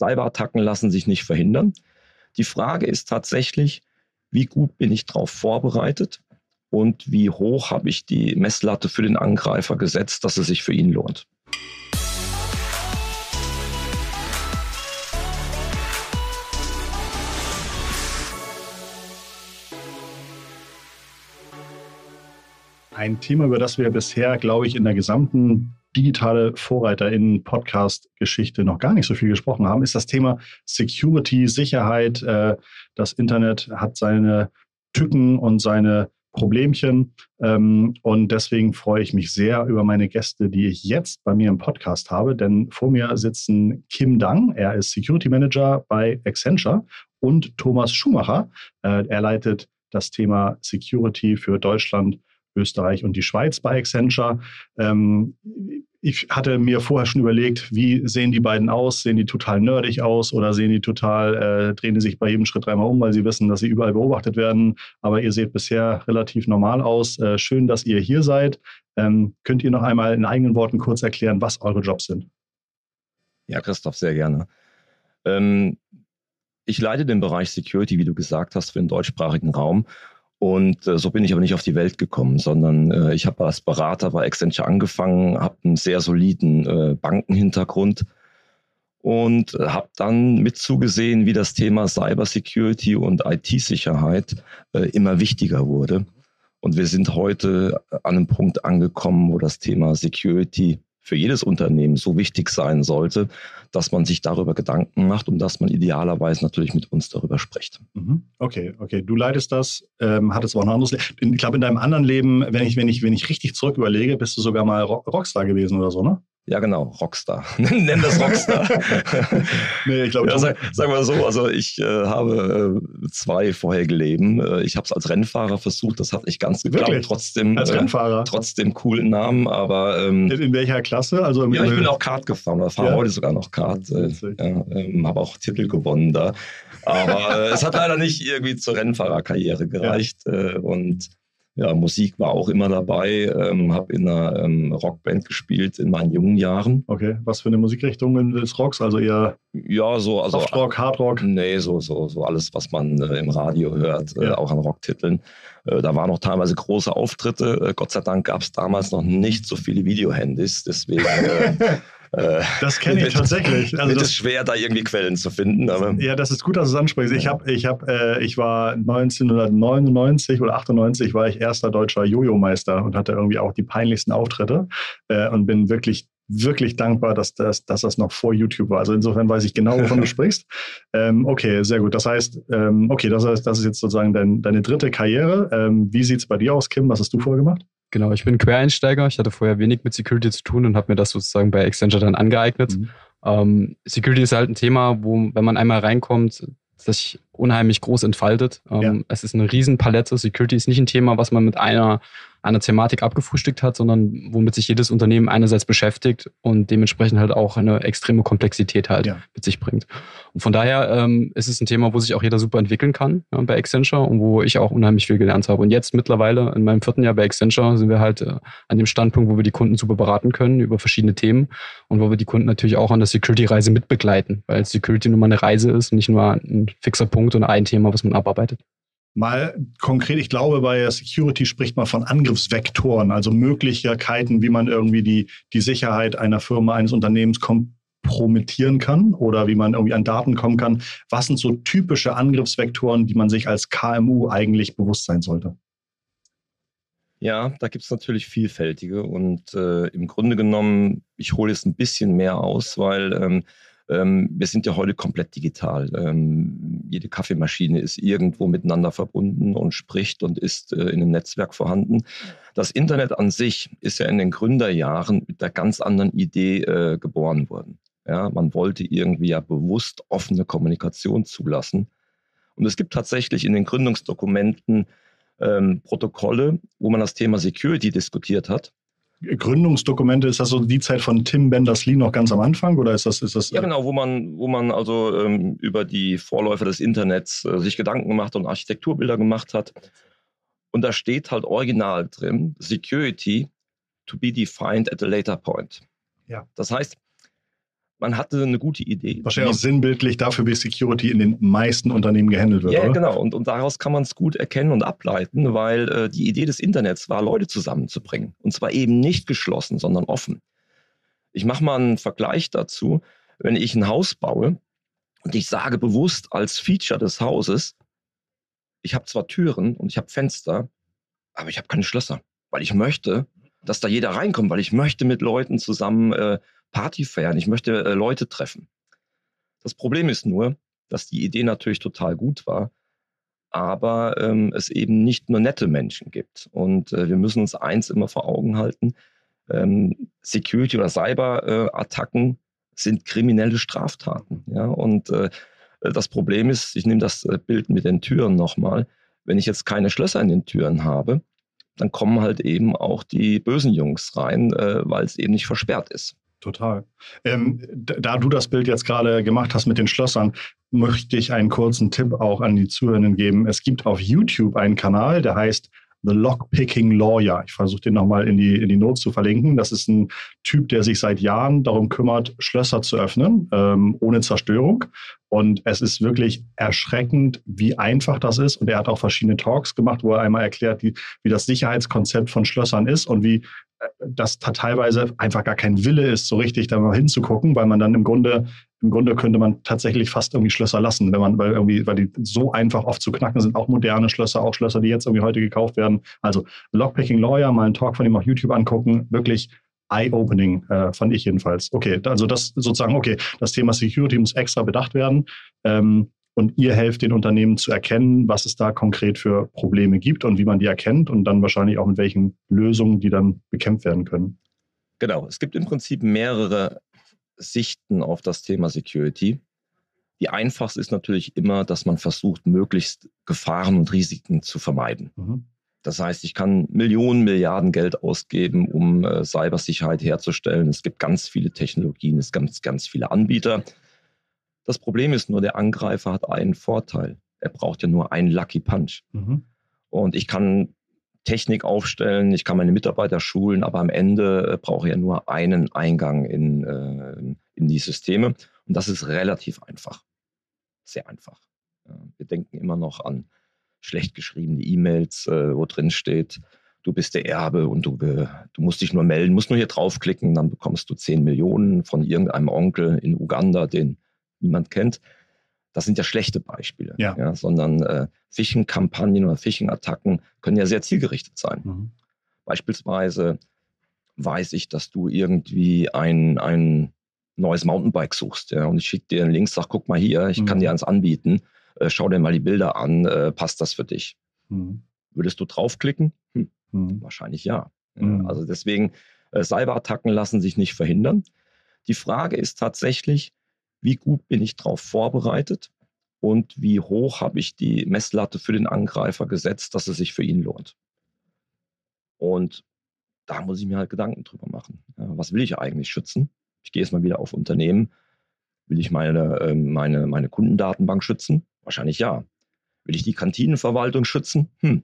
Cyberattacken lassen sich nicht verhindern. Die Frage ist tatsächlich, wie gut bin ich darauf vorbereitet und wie hoch habe ich die Messlatte für den Angreifer gesetzt, dass es sich für ihn lohnt. Ein Thema, über das wir bisher, glaube ich, in der gesamten digitale Vorreiter in Podcast-Geschichte noch gar nicht so viel gesprochen haben, ist das Thema Security, Sicherheit. Äh, das Internet hat seine Tücken und seine Problemchen. Ähm, und deswegen freue ich mich sehr über meine Gäste, die ich jetzt bei mir im Podcast habe. Denn vor mir sitzen Kim Dang, er ist Security Manager bei Accenture, und Thomas Schumacher. Äh, er leitet das Thema Security für Deutschland Österreich und die Schweiz bei Accenture. Ähm, ich hatte mir vorher schon überlegt, wie sehen die beiden aus? Sehen die total nerdig aus oder sehen die total, äh, drehen die sich bei jedem Schritt dreimal um, weil sie wissen, dass sie überall beobachtet werden. Aber ihr seht bisher relativ normal aus. Äh, schön, dass ihr hier seid. Ähm, könnt ihr noch einmal in eigenen Worten kurz erklären, was eure Jobs sind? Ja, Christoph, sehr gerne. Ähm, ich leite den Bereich Security, wie du gesagt hast, für den deutschsprachigen Raum und äh, so bin ich aber nicht auf die Welt gekommen, sondern äh, ich habe als Berater bei Accenture angefangen, habe einen sehr soliden äh, Bankenhintergrund und habe dann mit zugesehen, wie das Thema Cybersecurity und IT-Sicherheit äh, immer wichtiger wurde. Und wir sind heute an einem Punkt angekommen, wo das Thema Security für jedes Unternehmen so wichtig sein sollte, dass man sich darüber Gedanken macht und dass man idealerweise natürlich mit uns darüber spricht. Mhm. Okay, okay. Du leitest das, ähm, hattest auch ein anderes Leben. Ich glaube, in deinem anderen Leben, wenn ich, wenn ich, wenn ich richtig zurück überlege, bist du sogar mal Rockstar gewesen oder so, ne? Ja, genau, Rockstar. Nenn das Rockstar. nee, ich glaube, ja, sag, sagen wir so, also ich äh, habe äh, zwei vorherige Leben. Äh, ich habe es als Rennfahrer versucht, das hat nicht ganz geklappt. Wirklich? Trotzdem, als äh, Rennfahrer? trotzdem coolen Namen, aber... Ähm, in, in, welcher Klasse? Also ja, ich bin auch Kart gefahren, oder fahre ja. heute sogar noch Kart. Ja, ähm, habe auch Titel gewonnen da. Aber es hat leider nicht irgendwie zur Rennfahrerkarriere gereicht und ja, Musik war auch immer dabei, ähm, habe in einer ähm, Rockband gespielt in meinen jungen Jahren. Okay, was für eine Musikrichtung des Rocks? Also eher ja, so, also Softrock, Hardrock? Nee, so, so, so alles, was man äh, im Radio hört, äh, ja. auch an Rocktiteln. Äh, da waren noch teilweise große Auftritte. Äh, Gott sei Dank gab es damals noch nicht so viele Videohandys, deswegen äh, das kenne ich tatsächlich. Also das ist schwer, da irgendwie Quellen zu finden. Aber ja, das ist gut, dass du es ansprichst. Ich, hab, ich, hab, äh, ich war 1999 oder 98 war ich erster deutscher Jojo-Meister und hatte irgendwie auch die peinlichsten Auftritte äh, und bin wirklich wirklich dankbar, dass das, dass das noch vor YouTube war. Also insofern weiß ich genau, wovon du sprichst. Ähm, okay, sehr gut. Das heißt, ähm, okay, das, heißt, das ist jetzt sozusagen dein, deine dritte Karriere. Ähm, wie sieht es bei dir aus, Kim? Was hast du vorher gemacht? Genau, ich bin Quereinsteiger. Ich hatte vorher wenig mit Security zu tun und habe mir das sozusagen bei Accenture dann angeeignet. Mhm. Ähm, Security ist halt ein Thema, wo, wenn man einmal reinkommt, sich unheimlich groß entfaltet. Ähm, ja. Es ist eine Riesenpalette. Security ist nicht ein Thema, was man mit einer einer Thematik abgefrühstückt hat, sondern womit sich jedes Unternehmen einerseits beschäftigt und dementsprechend halt auch eine extreme Komplexität halt ja. mit sich bringt. Und von daher ähm, ist es ein Thema, wo sich auch jeder super entwickeln kann ja, bei Accenture und wo ich auch unheimlich viel gelernt habe. Und jetzt mittlerweile in meinem vierten Jahr bei Accenture sind wir halt äh, an dem Standpunkt, wo wir die Kunden super beraten können über verschiedene Themen und wo wir die Kunden natürlich auch an der Security-Reise mitbegleiten, weil Security nur mal eine Reise ist, nicht nur ein fixer Punkt und ein Thema, was man abarbeitet. Mal konkret, ich glaube, bei Security spricht man von Angriffsvektoren, also Möglichkeiten, wie man irgendwie die, die Sicherheit einer Firma, eines Unternehmens kompromittieren kann oder wie man irgendwie an Daten kommen kann. Was sind so typische Angriffsvektoren, die man sich als KMU eigentlich bewusst sein sollte? Ja, da gibt es natürlich vielfältige und äh, im Grunde genommen, ich hole jetzt ein bisschen mehr aus, weil ähm, ähm, wir sind ja heute komplett digital. Ähm, jede Kaffeemaschine ist irgendwo miteinander verbunden und spricht und ist äh, in einem Netzwerk vorhanden. Das Internet an sich ist ja in den Gründerjahren mit einer ganz anderen Idee äh, geboren worden. Ja, man wollte irgendwie ja bewusst offene Kommunikation zulassen. Und es gibt tatsächlich in den Gründungsdokumenten ähm, Protokolle, wo man das Thema Security diskutiert hat. Gründungsdokumente, ist das so die Zeit von Tim Benders-Lee noch ganz am Anfang oder ist das, ist das? Ja, genau, wo man, wo man also ähm, über die Vorläufer des Internets äh, sich Gedanken gemacht und Architekturbilder gemacht hat. Und da steht halt original drin, Security to be defined at a later point. Ja. Das heißt, man hatte eine gute Idee. Wahrscheinlich auch sinnbildlich dafür, wie Security in den meisten Unternehmen gehandelt wird. Ja, oder? genau. Und, und daraus kann man es gut erkennen und ableiten, weil äh, die Idee des Internets war, Leute zusammenzubringen. Und zwar eben nicht geschlossen, sondern offen. Ich mache mal einen Vergleich dazu. Wenn ich ein Haus baue und ich sage bewusst als Feature des Hauses, ich habe zwar Türen und ich habe Fenster, aber ich habe keine Schlösser, weil ich möchte, dass da jeder reinkommt, weil ich möchte mit Leuten zusammen äh, Party feiern, ich möchte äh, Leute treffen. Das Problem ist nur, dass die Idee natürlich total gut war, aber ähm, es eben nicht nur nette Menschen gibt. Und äh, wir müssen uns eins immer vor Augen halten, ähm, Security- oder Cyber-Attacken sind kriminelle Straftaten. Ja? Und äh, das Problem ist, ich nehme das äh, Bild mit den Türen nochmal, wenn ich jetzt keine Schlösser in den Türen habe, dann kommen halt eben auch die bösen Jungs rein, äh, weil es eben nicht versperrt ist. Total. Ähm, da du das Bild jetzt gerade gemacht hast mit den Schlössern, möchte ich einen kurzen Tipp auch an die Zuhörenden geben. Es gibt auf YouTube einen Kanal, der heißt The Lockpicking Lawyer. Ich versuche den nochmal in die, in die Notes zu verlinken. Das ist ein Typ, der sich seit Jahren darum kümmert, Schlösser zu öffnen, ähm, ohne Zerstörung. Und es ist wirklich erschreckend, wie einfach das ist. Und er hat auch verschiedene Talks gemacht, wo er einmal erklärt, wie, wie das Sicherheitskonzept von Schlössern ist und wie äh, das teilweise einfach gar kein Wille ist, so richtig da mal hinzugucken, weil man dann im Grunde im Grunde könnte man tatsächlich fast irgendwie Schlösser lassen, wenn man, weil irgendwie, weil die so einfach oft zu knacken sind, auch moderne Schlösser, auch Schlösser, die jetzt irgendwie heute gekauft werden. Also Lockpicking Lawyer, mal einen Talk von ihm auf YouTube angucken, wirklich eye-opening, äh, fand ich jedenfalls. Okay, also das sozusagen, okay, das Thema Security muss extra bedacht werden. Ähm, und ihr helft den Unternehmen zu erkennen, was es da konkret für Probleme gibt und wie man die erkennt und dann wahrscheinlich auch mit welchen Lösungen die dann bekämpft werden können. Genau, es gibt im Prinzip mehrere Sichten auf das Thema Security. Die einfachste ist natürlich immer, dass man versucht, möglichst Gefahren und Risiken zu vermeiden. Mhm. Das heißt, ich kann Millionen, Milliarden Geld ausgeben, um äh, Cybersicherheit herzustellen. Es gibt ganz viele Technologien, es gibt ganz, ganz viele Anbieter. Das Problem ist nur, der Angreifer hat einen Vorteil. Er braucht ja nur einen Lucky Punch. Mhm. Und ich kann Technik aufstellen, ich kann meine Mitarbeiter schulen, aber am Ende äh, brauche ich ja nur einen Eingang in, äh, in die Systeme. Und das ist relativ einfach. Sehr einfach. Ja, wir denken immer noch an schlecht geschriebene E-Mails, äh, wo drin steht, du bist der Erbe und du, äh, du musst dich nur melden, musst nur hier draufklicken, dann bekommst du 10 Millionen von irgendeinem Onkel in Uganda, den niemand kennt das sind ja schlechte Beispiele, ja. ja sondern äh, Phishing-Kampagnen oder Phishing-Attacken können ja sehr zielgerichtet sein. Mhm. Beispielsweise weiß ich, dass du irgendwie ein, ein neues Mountainbike suchst ja, und ich schicke dir einen Link, sag, guck mal hier, ich mhm. kann dir eins anbieten, äh, schau dir mal die Bilder an, äh, passt das für dich? Mhm. Würdest du draufklicken? Hm, mhm. Wahrscheinlich ja. ja. Mhm. Also deswegen, äh, Cyberattacken lassen sich nicht verhindern. Die Frage ist tatsächlich, wie gut bin ich darauf vorbereitet und wie hoch habe ich die Messlatte für den Angreifer gesetzt, dass es sich für ihn lohnt. Und da muss ich mir halt Gedanken drüber machen. Was will ich eigentlich schützen? Ich gehe jetzt mal wieder auf Unternehmen. Will ich meine, äh, meine, meine Kundendatenbank schützen? Wahrscheinlich ja. Will ich die Kantinenverwaltung schützen? Hm,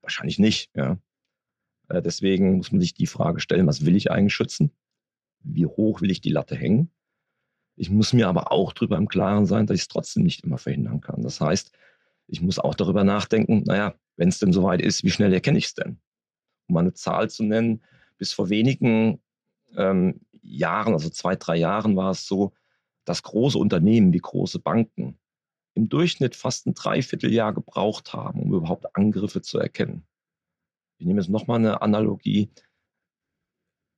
wahrscheinlich nicht. Ja. Äh, deswegen muss man sich die Frage stellen, was will ich eigentlich schützen? Wie hoch will ich die Latte hängen? Ich muss mir aber auch darüber im Klaren sein, dass ich es trotzdem nicht immer verhindern kann. Das heißt, ich muss auch darüber nachdenken, naja, wenn es denn soweit ist, wie schnell erkenne ich es denn? Um eine Zahl zu nennen, bis vor wenigen ähm, Jahren, also zwei, drei Jahren, war es so, dass große Unternehmen wie große Banken im Durchschnitt fast ein Dreivierteljahr gebraucht haben, um überhaupt Angriffe zu erkennen. Ich nehme jetzt nochmal eine Analogie.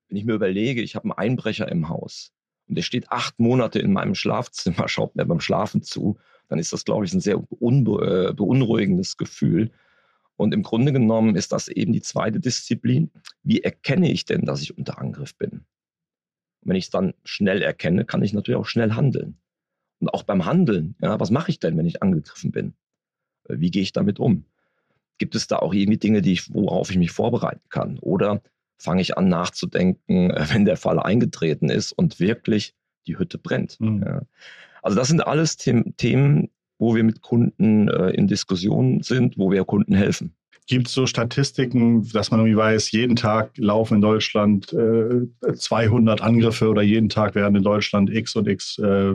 Wenn ich mir überlege, ich habe einen Einbrecher im Haus, und der steht acht Monate in meinem Schlafzimmer, schaut mir beim Schlafen zu, dann ist das, glaube ich, ein sehr äh, beunruhigendes Gefühl. Und im Grunde genommen ist das eben die zweite Disziplin. Wie erkenne ich denn, dass ich unter Angriff bin? Und wenn ich es dann schnell erkenne, kann ich natürlich auch schnell handeln. Und auch beim Handeln, ja, was mache ich denn, wenn ich angegriffen bin? Äh, wie gehe ich damit um? Gibt es da auch irgendwie Dinge, die ich, worauf ich mich vorbereiten kann? Oder fange ich an nachzudenken, wenn der Fall eingetreten ist und wirklich die Hütte brennt. Mhm. Ja. Also das sind alles The Themen, wo wir mit Kunden äh, in Diskussionen sind, wo wir Kunden helfen. Gibt es so Statistiken, dass man irgendwie weiß, jeden Tag laufen in Deutschland äh, 200 Angriffe oder jeden Tag werden in Deutschland x und x äh,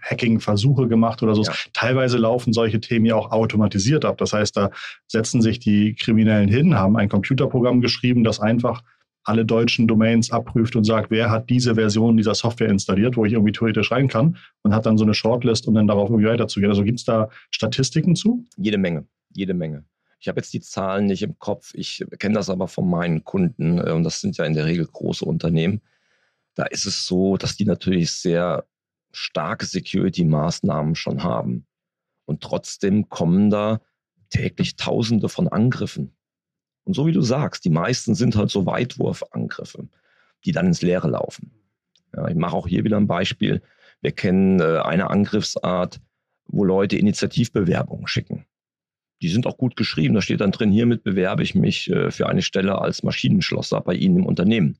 Hacking-Versuche gemacht oder so? Ja. Teilweise laufen solche Themen ja auch automatisiert ab. Das heißt, da setzen sich die Kriminellen hin, haben ein Computerprogramm geschrieben, das einfach alle deutschen Domains abprüft und sagt, wer hat diese Version dieser Software installiert, wo ich irgendwie theoretisch rein kann und hat dann so eine Shortlist, um dann darauf irgendwie weiterzugehen. Also gibt es da Statistiken zu? Jede Menge, jede Menge. Ich habe jetzt die Zahlen nicht im Kopf, ich kenne das aber von meinen Kunden äh, und das sind ja in der Regel große Unternehmen. Da ist es so, dass die natürlich sehr starke Security-Maßnahmen schon haben. Und trotzdem kommen da täglich Tausende von Angriffen. Und so wie du sagst, die meisten sind halt so Weitwurfangriffe, die dann ins Leere laufen. Ja, ich mache auch hier wieder ein Beispiel. Wir kennen äh, eine Angriffsart, wo Leute Initiativbewerbungen schicken die sind auch gut geschrieben. Da steht dann drin, hiermit bewerbe ich mich äh, für eine Stelle als Maschinenschlosser bei Ihnen im Unternehmen.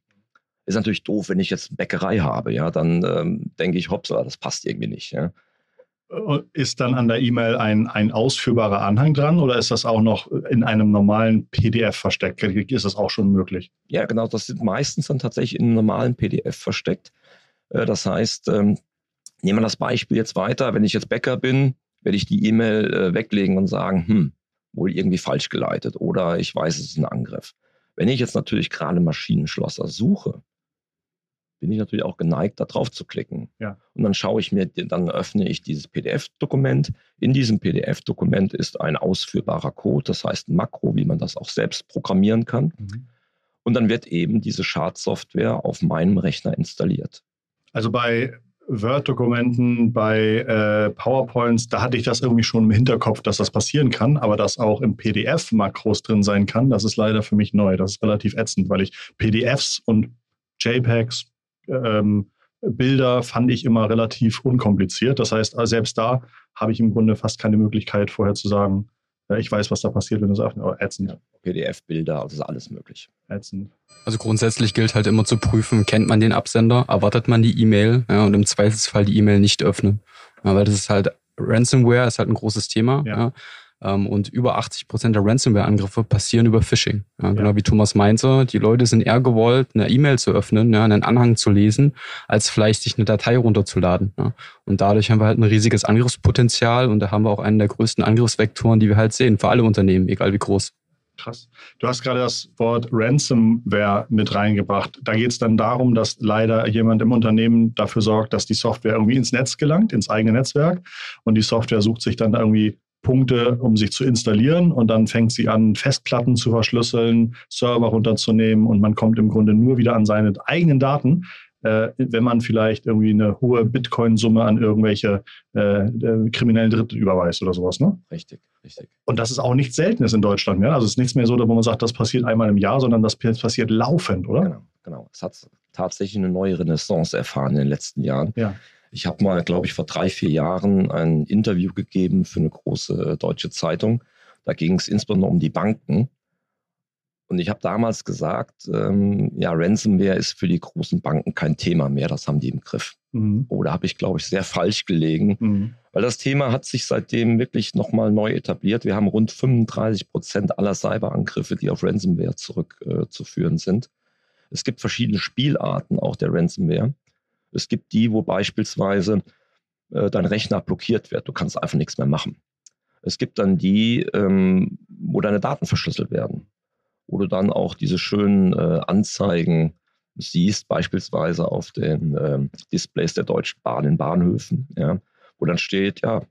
Ist natürlich doof, wenn ich jetzt Bäckerei habe, ja, dann ähm, denke ich, hops, das passt irgendwie nicht. Ja. Ist dann an der E-Mail ein, ein ausführbarer Anhang dran oder ist das auch noch in einem normalen PDF versteckt? Ist das auch schon möglich? Ja, genau. Das sind meistens dann tatsächlich in einem normalen PDF versteckt. Äh, das heißt, ähm, nehmen wir das Beispiel jetzt weiter. Wenn ich jetzt Bäcker bin, werde ich die E-Mail äh, weglegen und sagen, hm, wohl irgendwie falsch geleitet oder ich weiß, es ist ein Angriff. Wenn ich jetzt natürlich gerade Maschinenschlosser suche, bin ich natürlich auch geneigt, da drauf zu klicken. Ja. Und dann schaue ich mir, dann öffne ich dieses PDF-Dokument. In diesem PDF-Dokument ist ein ausführbarer Code, das heißt ein Makro, wie man das auch selbst programmieren kann. Mhm. Und dann wird eben diese Schadsoftware auf meinem Rechner installiert. Also bei Word-Dokumenten, bei äh, PowerPoints, da hatte ich das irgendwie schon im Hinterkopf, dass das passieren kann, aber dass auch im PDF Makros drin sein kann, das ist leider für mich neu. Das ist relativ ätzend, weil ich PDFs und JPEGs, ähm, Bilder fand ich immer relativ unkompliziert. Das heißt, selbst da habe ich im Grunde fast keine Möglichkeit, vorher zu sagen, ich weiß, was da passiert, wenn du es öffnest. Oh, ätzend. PDF-Bilder, also ist alles möglich. Ätzend. Also grundsätzlich gilt halt immer zu prüfen, kennt man den Absender, erwartet man die E-Mail ja, und im Zweifelsfall die E-Mail nicht öffnen. Ja, weil das ist halt, Ransomware ist halt ein großes Thema. Ja. Ähm, und über 80 Prozent der Ransomware-Angriffe passieren über Phishing. Ja, genau wie Thomas meinte, die Leute sind eher gewollt, eine E-Mail zu öffnen, ja, einen Anhang zu lesen, als vielleicht sich eine Datei runterzuladen. Ja. Und dadurch haben wir halt ein riesiges Angriffspotenzial und da haben wir auch einen der größten Angriffsvektoren, die wir halt sehen, für alle Unternehmen, egal wie groß. Krass. Du hast gerade das Wort Ransomware mit reingebracht. Da geht es dann darum, dass leider jemand im Unternehmen dafür sorgt, dass die Software irgendwie ins Netz gelangt, ins eigene Netzwerk. Und die Software sucht sich dann irgendwie Punkte, um sich zu installieren und dann fängt sie an, Festplatten zu verschlüsseln, Server runterzunehmen und man kommt im Grunde nur wieder an seine eigenen Daten, äh, wenn man vielleicht irgendwie eine hohe Bitcoin-Summe an irgendwelche äh, kriminellen Dritte überweist oder sowas. Ne? Richtig, richtig. Und das ist auch nichts Seltenes in Deutschland mehr. Also es ist nichts mehr so, wo man sagt, das passiert einmal im Jahr, sondern das passiert laufend, oder? Genau, genau. Es hat tatsächlich eine neue Renaissance erfahren in den letzten Jahren. Ja. Ich habe mal, glaube ich, vor drei, vier Jahren ein Interview gegeben für eine große äh, deutsche Zeitung. Da ging es insbesondere um die Banken. Und ich habe damals gesagt, ähm, ja, Ransomware ist für die großen Banken kein Thema mehr, das haben die im Griff. Mhm. Oder oh, habe ich, glaube ich, sehr falsch gelegen, mhm. weil das Thema hat sich seitdem wirklich nochmal neu etabliert. Wir haben rund 35 Prozent aller Cyberangriffe, die auf Ransomware zurückzuführen äh, sind. Es gibt verschiedene Spielarten auch der Ransomware. Es gibt die, wo beispielsweise äh, dein Rechner blockiert wird. Du kannst einfach nichts mehr machen. Es gibt dann die, ähm, wo deine Daten verschlüsselt werden. Wo du dann auch diese schönen äh, Anzeigen siehst, beispielsweise auf den ähm, Displays der Deutschen Bahn in Bahnhöfen, ja, wo dann steht, ja,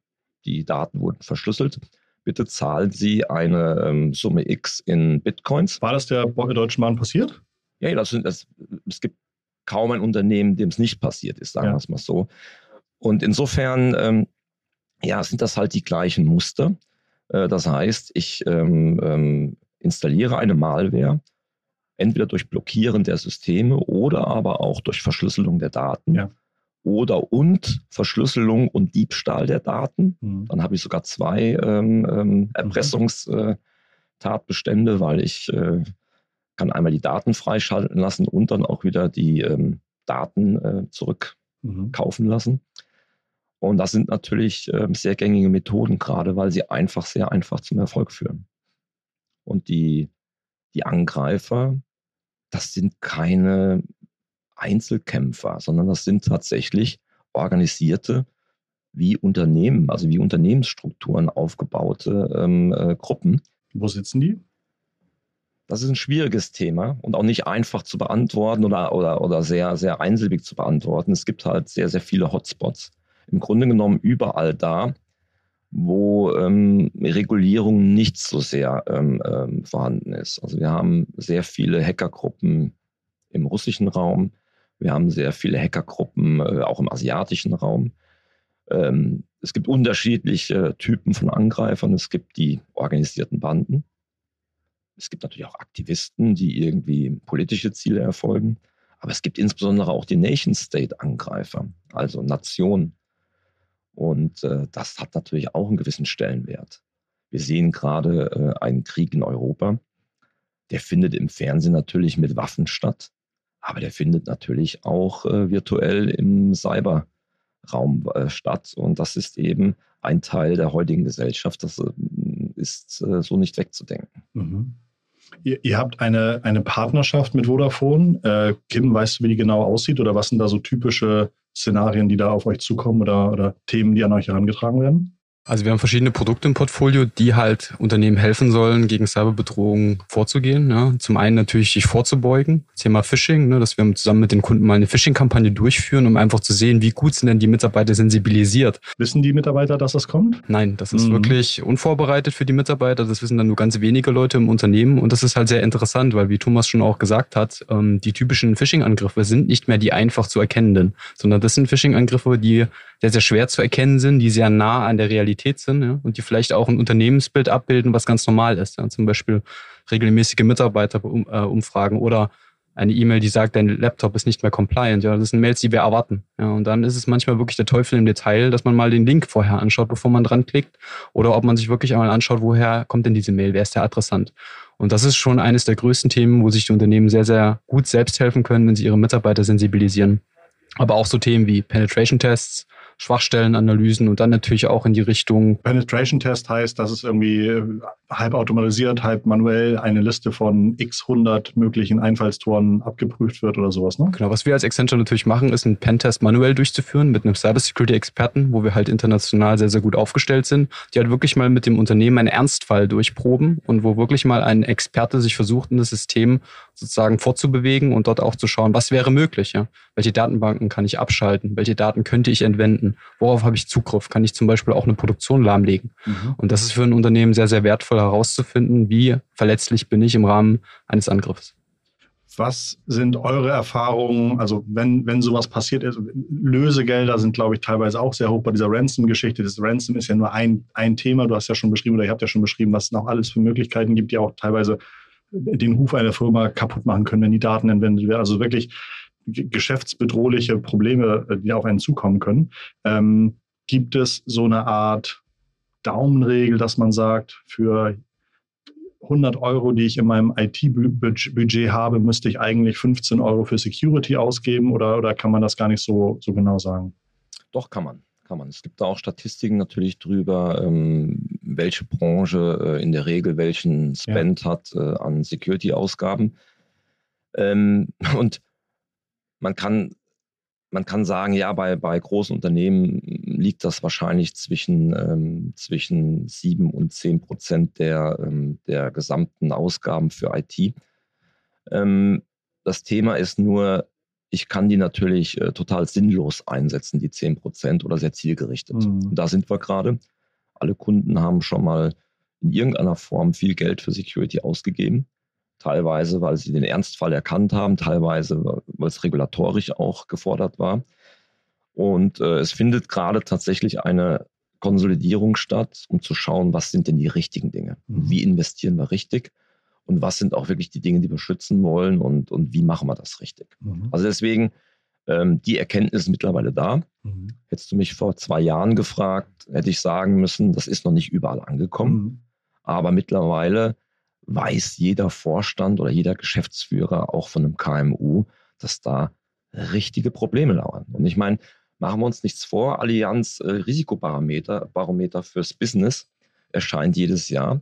die Daten wurden verschlüsselt. Bitte zahlen Sie eine ähm, Summe X in Bitcoins. War das der Deutschen Bahn passiert? Ja, das sind, das, es gibt kaum ein Unternehmen, dem es nicht passiert ist, sagen ja. wir es mal so. Und insofern, ähm, ja, sind das halt die gleichen Muster. Äh, das heißt, ich ähm, ähm, installiere eine Malware, entweder durch Blockieren der Systeme oder aber auch durch Verschlüsselung der Daten. Ja. Oder und Verschlüsselung und Diebstahl der Daten. Mhm. Dann habe ich sogar zwei ähm, ähm, Erpressungstatbestände, weil ich äh, kann einmal die Daten freischalten lassen und dann auch wieder die ähm, Daten äh, zurückkaufen mhm. lassen. Und das sind natürlich äh, sehr gängige Methoden, gerade weil sie einfach sehr einfach zum Erfolg führen. Und die, die Angreifer, das sind keine Einzelkämpfer, sondern das sind tatsächlich organisierte wie Unternehmen, also wie Unternehmensstrukturen aufgebaute ähm, äh, Gruppen. Wo sitzen die? Das ist ein schwieriges Thema und auch nicht einfach zu beantworten oder, oder, oder sehr, sehr einsilbig zu beantworten. Es gibt halt sehr, sehr viele Hotspots. Im Grunde genommen überall da, wo ähm, Regulierung nicht so sehr ähm, ähm, vorhanden ist. Also wir haben sehr viele Hackergruppen im russischen Raum, wir haben sehr viele Hackergruppen äh, auch im asiatischen Raum. Ähm, es gibt unterschiedliche Typen von Angreifern. Es gibt die organisierten Banden. Es gibt natürlich auch Aktivisten, die irgendwie politische Ziele erfolgen. Aber es gibt insbesondere auch die Nation-State-Angreifer, also Nationen. Und äh, das hat natürlich auch einen gewissen Stellenwert. Wir sehen gerade äh, einen Krieg in Europa. Der findet im Fernsehen natürlich mit Waffen statt, aber der findet natürlich auch äh, virtuell im Cyber Raum äh, statt. Und das ist eben ein Teil der heutigen Gesellschaft. Das äh, ist äh, so nicht wegzudenken. Mhm. Ihr, ihr, habt eine, eine Partnerschaft mit Vodafone. Äh, Kim, weißt du, wie die genau aussieht oder was sind da so typische Szenarien, die da auf euch zukommen oder, oder Themen, die an euch herangetragen werden? Also wir haben verschiedene Produkte im Portfolio, die halt Unternehmen helfen sollen, gegen Cyberbedrohungen vorzugehen. Ja. Zum einen natürlich sich vorzubeugen, Thema Phishing, ne, dass wir zusammen mit den Kunden mal eine Phishing-Kampagne durchführen, um einfach zu sehen, wie gut sind denn die Mitarbeiter sensibilisiert. Wissen die Mitarbeiter, dass das kommt? Nein, das ist mhm. wirklich unvorbereitet für die Mitarbeiter. Das wissen dann nur ganz wenige Leute im Unternehmen und das ist halt sehr interessant, weil wie Thomas schon auch gesagt hat, ähm, die typischen Phishing-Angriffe sind nicht mehr die einfach zu erkennenden, sondern das sind Phishing-Angriffe, die sehr, sehr schwer zu erkennen sind, die sehr nah an der Realität sind ja, und die vielleicht auch ein Unternehmensbild abbilden, was ganz normal ist. Ja, zum Beispiel regelmäßige Mitarbeiterumfragen oder eine E-Mail, die sagt, dein Laptop ist nicht mehr compliant. Ja, das sind Mails, die wir erwarten. Ja, und dann ist es manchmal wirklich der Teufel im Detail, dass man mal den Link vorher anschaut, bevor man dran klickt. Oder ob man sich wirklich einmal anschaut, woher kommt denn diese Mail? Wer ist der Adressant? Und das ist schon eines der größten Themen, wo sich die Unternehmen sehr, sehr gut selbst helfen können, wenn sie ihre Mitarbeiter sensibilisieren. Aber auch so Themen wie Penetration Tests, Schwachstellenanalysen und dann natürlich auch in die Richtung. Penetration Test heißt, dass es irgendwie äh, halb automatisiert, halb manuell eine Liste von x 100 möglichen Einfallstoren abgeprüft wird oder sowas, ne? Genau, was wir als Accenture natürlich machen, ist einen Pentest manuell durchzuführen mit einem Cybersecurity-Experten, wo wir halt international sehr, sehr gut aufgestellt sind, die halt wirklich mal mit dem Unternehmen einen Ernstfall durchproben und wo wirklich mal ein Experte sich versucht, in das System sozusagen vorzubewegen und dort auch zu schauen, was wäre möglich, ja? Welche Datenbanken kann ich abschalten? Welche Daten könnte ich entwenden? Worauf habe ich Zugriff? Kann ich zum Beispiel auch eine Produktion lahmlegen? Mhm. Und das ist für ein Unternehmen sehr, sehr wertvoll herauszufinden, wie verletzlich bin ich im Rahmen eines Angriffs. Was sind eure Erfahrungen? Also, wenn, wenn sowas passiert ist, Lösegelder sind, glaube ich, teilweise auch sehr hoch bei dieser Ransom-Geschichte. Das Ransom ist ja nur ein, ein Thema. Du hast ja schon beschrieben, oder ihr habt ja schon beschrieben, was es noch alles für Möglichkeiten gibt, die auch teilweise den Ruf einer Firma kaputt machen können, wenn die Daten entwendet werden. Also wirklich geschäftsbedrohliche Probleme, äh, die auf einen zukommen können. Ähm, gibt es so eine Art Daumenregel, dass man sagt, für 100 Euro, die ich in meinem IT-Budget habe, müsste ich eigentlich 15 Euro für Security ausgeben oder, oder kann man das gar nicht so, so genau sagen? Doch, kann man. Kann man. Es gibt da auch Statistiken natürlich drüber, ähm, welche Branche äh, in der Regel welchen Spend ja. hat äh, an Security-Ausgaben. Ähm, und man kann, man kann sagen, ja, bei, bei großen Unternehmen liegt das wahrscheinlich zwischen, ähm, zwischen 7 und 10 Prozent der, ähm, der gesamten Ausgaben für IT. Ähm, das Thema ist nur, ich kann die natürlich äh, total sinnlos einsetzen, die 10 Prozent oder sehr zielgerichtet. Mhm. Und da sind wir gerade. Alle Kunden haben schon mal in irgendeiner Form viel Geld für Security ausgegeben teilweise, weil sie den Ernstfall erkannt haben, teilweise, weil es regulatorisch auch gefordert war. Und äh, es findet gerade tatsächlich eine Konsolidierung statt, um zu schauen, was sind denn die richtigen Dinge? Mhm. Wie investieren wir richtig? Und was sind auch wirklich die Dinge, die wir schützen wollen? Und, und wie machen wir das richtig? Mhm. Also deswegen, ähm, die Erkenntnis ist mittlerweile da. Mhm. Hättest du mich vor zwei Jahren gefragt, hätte ich sagen müssen, das ist noch nicht überall angekommen. Mhm. Aber mittlerweile weiß jeder Vorstand oder jeder Geschäftsführer auch von einem KMU, dass da richtige Probleme lauern. Und ich meine, machen wir uns nichts vor, Allianz äh, Risikobarometer Barometer fürs Business erscheint jedes Jahr.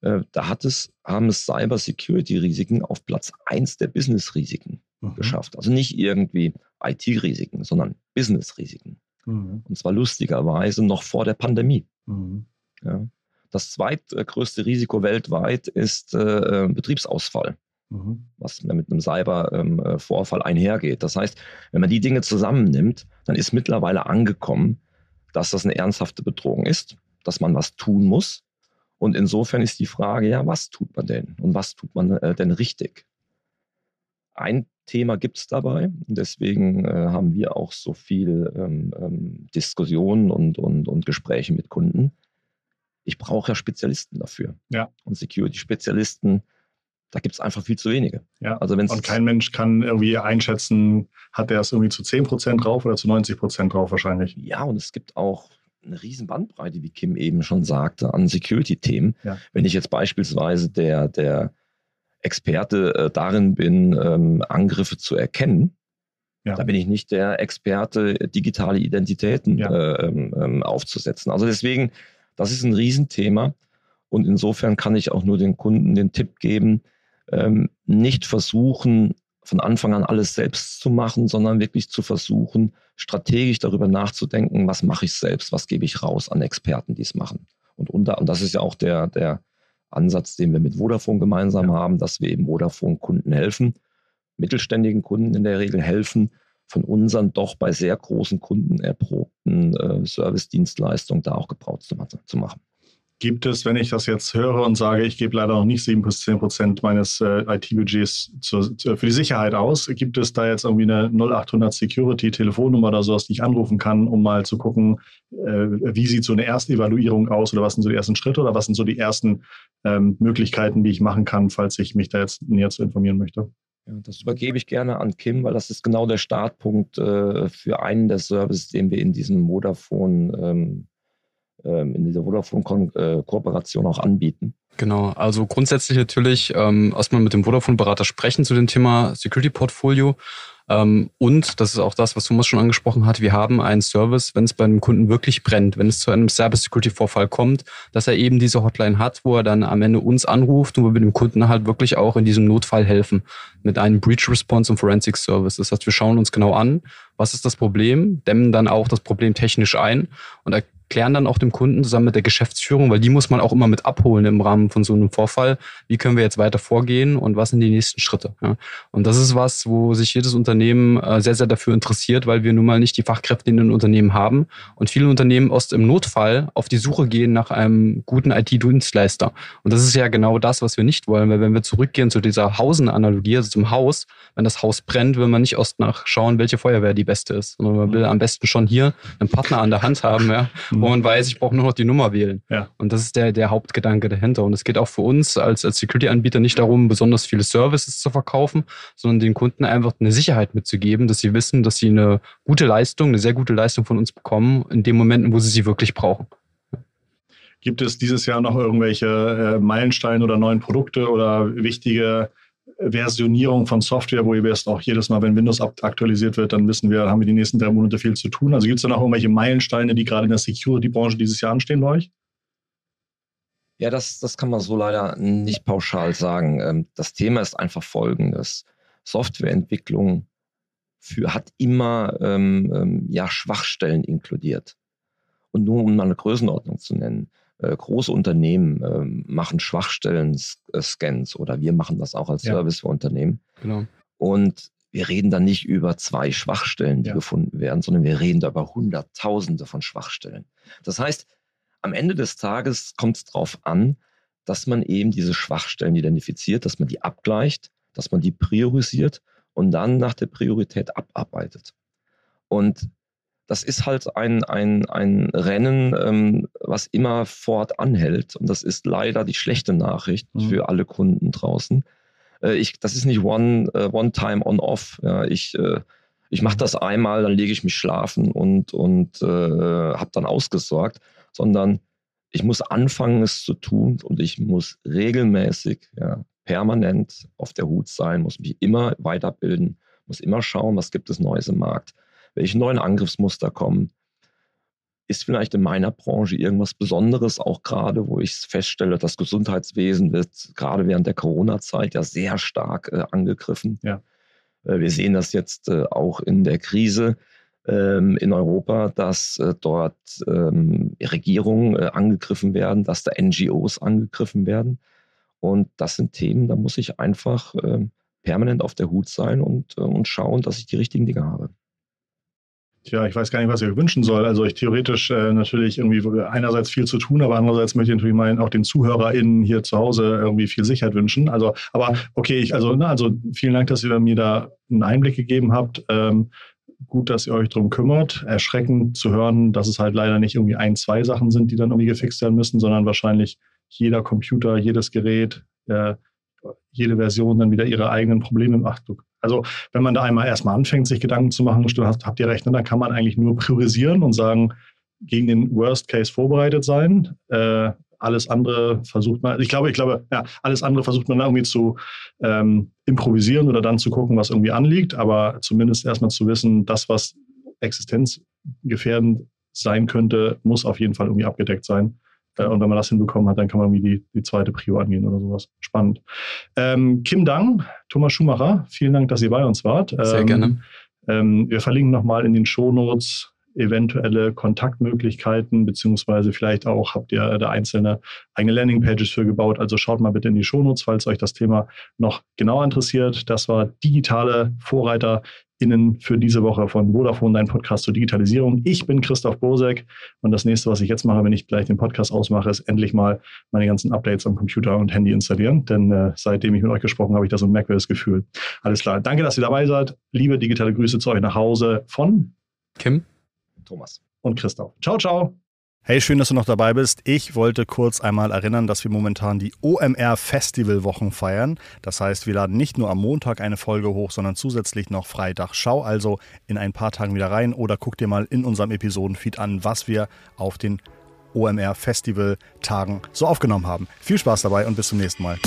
Äh, da hat es, haben es Cyber-Security-Risiken auf Platz 1 der Business-Risiken mhm. geschafft. Also nicht irgendwie IT-Risiken, sondern Business-Risiken. Mhm. Und zwar lustigerweise noch vor der Pandemie. Mhm. Ja. Das zweitgrößte Risiko weltweit ist äh, äh Betriebsausfall, mhm. was mit einem Cybervorfall ähm, einhergeht. Das heißt, wenn man die Dinge zusammennimmt, dann ist mittlerweile angekommen, dass das eine ernsthafte Bedrohung ist, dass man was tun muss. Und insofern ist die Frage, ja, was tut man denn und was tut man äh, denn richtig? Ein Thema gibt es dabei. Und deswegen äh, haben wir auch so viel ähm, ähm, Diskussionen und, und, und Gespräche mit Kunden. Ich brauche ja Spezialisten dafür. Ja. Und Security-Spezialisten, da gibt es einfach viel zu wenige. Ja. Also wenn's und kein Mensch kann irgendwie einschätzen, hat er es irgendwie zu 10% drauf oder zu 90% drauf wahrscheinlich. Ja, und es gibt auch eine riesen Bandbreite, wie Kim eben schon sagte, an Security-Themen. Ja. Wenn ich jetzt beispielsweise der, der Experte äh, darin bin, ähm, Angriffe zu erkennen, ja. da bin ich nicht der Experte, digitale Identitäten ja. äh, ähm, ähm, aufzusetzen. Also deswegen, das ist ein Riesenthema. Und insofern kann ich auch nur den Kunden den Tipp geben, ähm, nicht versuchen, von Anfang an alles selbst zu machen, sondern wirklich zu versuchen, strategisch darüber nachzudenken, was mache ich selbst, was gebe ich raus an Experten, die es machen. Und, unter, und das ist ja auch der, der Ansatz, den wir mit Vodafone gemeinsam ja. haben, dass wir eben Vodafone-Kunden helfen, mittelständigen Kunden in der Regel helfen, von unseren doch bei sehr großen Kunden erprobten äh, Service-Dienstleistungen da auch Gebrauch zu, zu machen. Gibt es, wenn ich das jetzt höre und sage, ich gebe leider noch nicht 7 bis 10 Prozent meines äh, IT-Budgets für die Sicherheit aus, gibt es da jetzt irgendwie eine 0800 Security-Telefonnummer oder sowas, die ich anrufen kann, um mal zu gucken, äh, wie sieht so eine erste Evaluierung aus oder was sind so die ersten Schritte oder was sind so die ersten ähm, Möglichkeiten, die ich machen kann, falls ich mich da jetzt näher zu informieren möchte? Ja, das übergebe ich gerne an Kim, weil das ist genau der Startpunkt äh, für einen der Services, den wir in diesem Vodafone ähm, in dieser Vodafone-Kooperation auch anbieten. Genau, also grundsätzlich natürlich ähm, erstmal mit dem Vodafone-Berater sprechen zu dem Thema Security-Portfolio. Ähm, und, das ist auch das, was Thomas schon angesprochen hat, wir haben einen Service, wenn es bei einem Kunden wirklich brennt, wenn es zu einem Cyber-Security-Vorfall kommt, dass er eben diese Hotline hat, wo er dann am Ende uns anruft und wo wir dem Kunden halt wirklich auch in diesem Notfall helfen mit einem Breach Response und Forensic Service. Das heißt, wir schauen uns genau an, was ist das Problem, dämmen dann auch das Problem technisch ein und klären dann auch dem Kunden zusammen mit der Geschäftsführung, weil die muss man auch immer mit abholen im Rahmen von so einem Vorfall. Wie können wir jetzt weiter vorgehen und was sind die nächsten Schritte? Ja. Und das ist was, wo sich jedes Unternehmen äh, sehr, sehr dafür interessiert, weil wir nun mal nicht die Fachkräfte in den Unternehmen haben und viele Unternehmen erst im Notfall auf die Suche gehen nach einem guten IT-Dienstleister. Und das ist ja genau das, was wir nicht wollen, weil wenn wir zurückgehen zu dieser Hausen-Analogie, also zum Haus, wenn das Haus brennt, will man nicht erst nachschauen, welche Feuerwehr die beste ist, sondern man will am besten schon hier einen Partner an der Hand haben, ja, mhm. man weiß, ich brauche nur noch die Nummer wählen. Ja. Und das ist der, der Hauptgedanke dahinter. Und es geht auch für uns als, als Security-Anbieter nicht darum, besonders viele Services zu verkaufen, sondern den Kunden einfach eine Sicherheit mitzugeben, dass sie wissen, dass sie eine gute Leistung, eine sehr gute Leistung von uns bekommen, in den Momenten, wo sie sie wirklich brauchen. Gibt es dieses Jahr noch irgendwelche äh, Meilensteine oder neuen Produkte oder wichtige Versionierung von Software, wo ihr wisst, auch jedes Mal, wenn Windows aktualisiert wird, dann wissen wir, haben wir die nächsten drei Monate viel zu tun. Also gibt es da noch irgendwelche Meilensteine, die gerade in der Security-Branche dieses Jahr anstehen bei euch? Ja, das, das kann man so leider nicht pauschal sagen. Ähm, das Thema ist einfach folgendes. Softwareentwicklung für, hat immer ähm, ähm, ja, Schwachstellen inkludiert. Und nur um mal eine Größenordnung zu nennen äh, große Unternehmen äh, machen Schwachstellen-Scans oder wir machen das auch als ja. Service für Unternehmen. Genau. Und wir reden da nicht über zwei Schwachstellen, die ja. gefunden werden, sondern wir reden da über Hunderttausende von Schwachstellen. Das heißt, am Ende des Tages kommt es darauf an, dass man eben diese Schwachstellen identifiziert, dass man die abgleicht, dass man die priorisiert und dann nach der Priorität abarbeitet. Und das ist halt ein, ein, ein Rennen, ähm, was immer fort anhält. Und das ist leider die schlechte Nachricht mhm. für alle Kunden draußen. Äh, ich, das ist nicht one, uh, one time on off. Ja, ich äh, ich mache das einmal, dann lege ich mich schlafen und, und äh, habe dann ausgesorgt, sondern ich muss anfangen, es zu tun und ich muss regelmäßig, ja, permanent auf der Hut sein, muss mich immer weiterbilden, muss immer schauen, was gibt es Neues im Markt welche neuen Angriffsmuster kommen. ist vielleicht in meiner Branche irgendwas Besonderes, auch gerade, wo ich feststelle, das Gesundheitswesen wird gerade während der Corona-Zeit ja sehr stark äh, angegriffen. Ja. Äh, wir sehen das jetzt äh, auch in der Krise ähm, in Europa, dass äh, dort ähm, Regierungen äh, angegriffen werden, dass da NGOs angegriffen werden. Und das sind Themen, da muss ich einfach ähm, permanent auf der Hut sein und, äh, und schauen, dass ich die richtigen Dinge habe. Tja, ich weiß gar nicht, was ich wünschen soll. Also ich theoretisch äh, natürlich irgendwie einerseits viel zu tun, aber andererseits möchte ich natürlich meinen, auch den ZuhörerInnen hier zu Hause irgendwie viel Sicherheit wünschen. Also, aber okay, ich, also, na, also vielen Dank, dass ihr mir da einen Einblick gegeben habt. Ähm, gut, dass ihr euch darum kümmert. Erschreckend zu hören, dass es halt leider nicht irgendwie ein, zwei Sachen sind, die dann irgendwie gefixt werden müssen, sondern wahrscheinlich jeder Computer, jedes Gerät, äh, jede Version dann wieder ihre eigenen Probleme macht. Also wenn man da einmal erstmal anfängt, sich Gedanken zu machen, hast, habt ihr recht, ne, dann kann man eigentlich nur priorisieren und sagen, gegen den Worst Case vorbereitet sein. Äh, alles andere versucht man, ich glaube, ich glaube, ja, alles andere versucht man irgendwie zu ähm, improvisieren oder dann zu gucken, was irgendwie anliegt, aber zumindest erstmal zu wissen, das, was existenzgefährdend sein könnte, muss auf jeden Fall irgendwie abgedeckt sein. Äh, und wenn man das hinbekommen hat, dann kann man irgendwie die, die zweite Prio angehen oder sowas. Spannend. Ähm, Kim Dang, Thomas Schumacher, vielen Dank, dass ihr bei uns wart. Sehr ähm, gerne. Ähm, wir verlinken nochmal in den Shownotes eventuelle Kontaktmöglichkeiten, beziehungsweise vielleicht auch habt ihr da einzelne eigene Landingpages für gebaut. Also schaut mal bitte in die Shownotes, falls euch das Thema noch genauer interessiert. Das war digitale Vorreiter Innen für diese Woche von Vodafone, dein Podcast zur Digitalisierung. Ich bin Christoph Bosek und das nächste, was ich jetzt mache, wenn ich gleich den Podcast ausmache, ist endlich mal meine ganzen Updates am Computer und Handy installieren, denn äh, seitdem ich mit euch gesprochen habe, habe ich da so ein merkwürdiges Gefühl. Alles klar. Danke, dass ihr dabei seid. Liebe digitale Grüße zu euch nach Hause von Kim, Thomas und Christoph. Ciao, ciao. Hey, schön, dass du noch dabei bist. Ich wollte kurz einmal erinnern, dass wir momentan die OMR Festival Wochen feiern. Das heißt, wir laden nicht nur am Montag eine Folge hoch, sondern zusätzlich noch Freitag. Schau also in ein paar Tagen wieder rein oder guck dir mal in unserem Episodenfeed an, was wir auf den OMR Festival Tagen so aufgenommen haben. Viel Spaß dabei und bis zum nächsten Mal.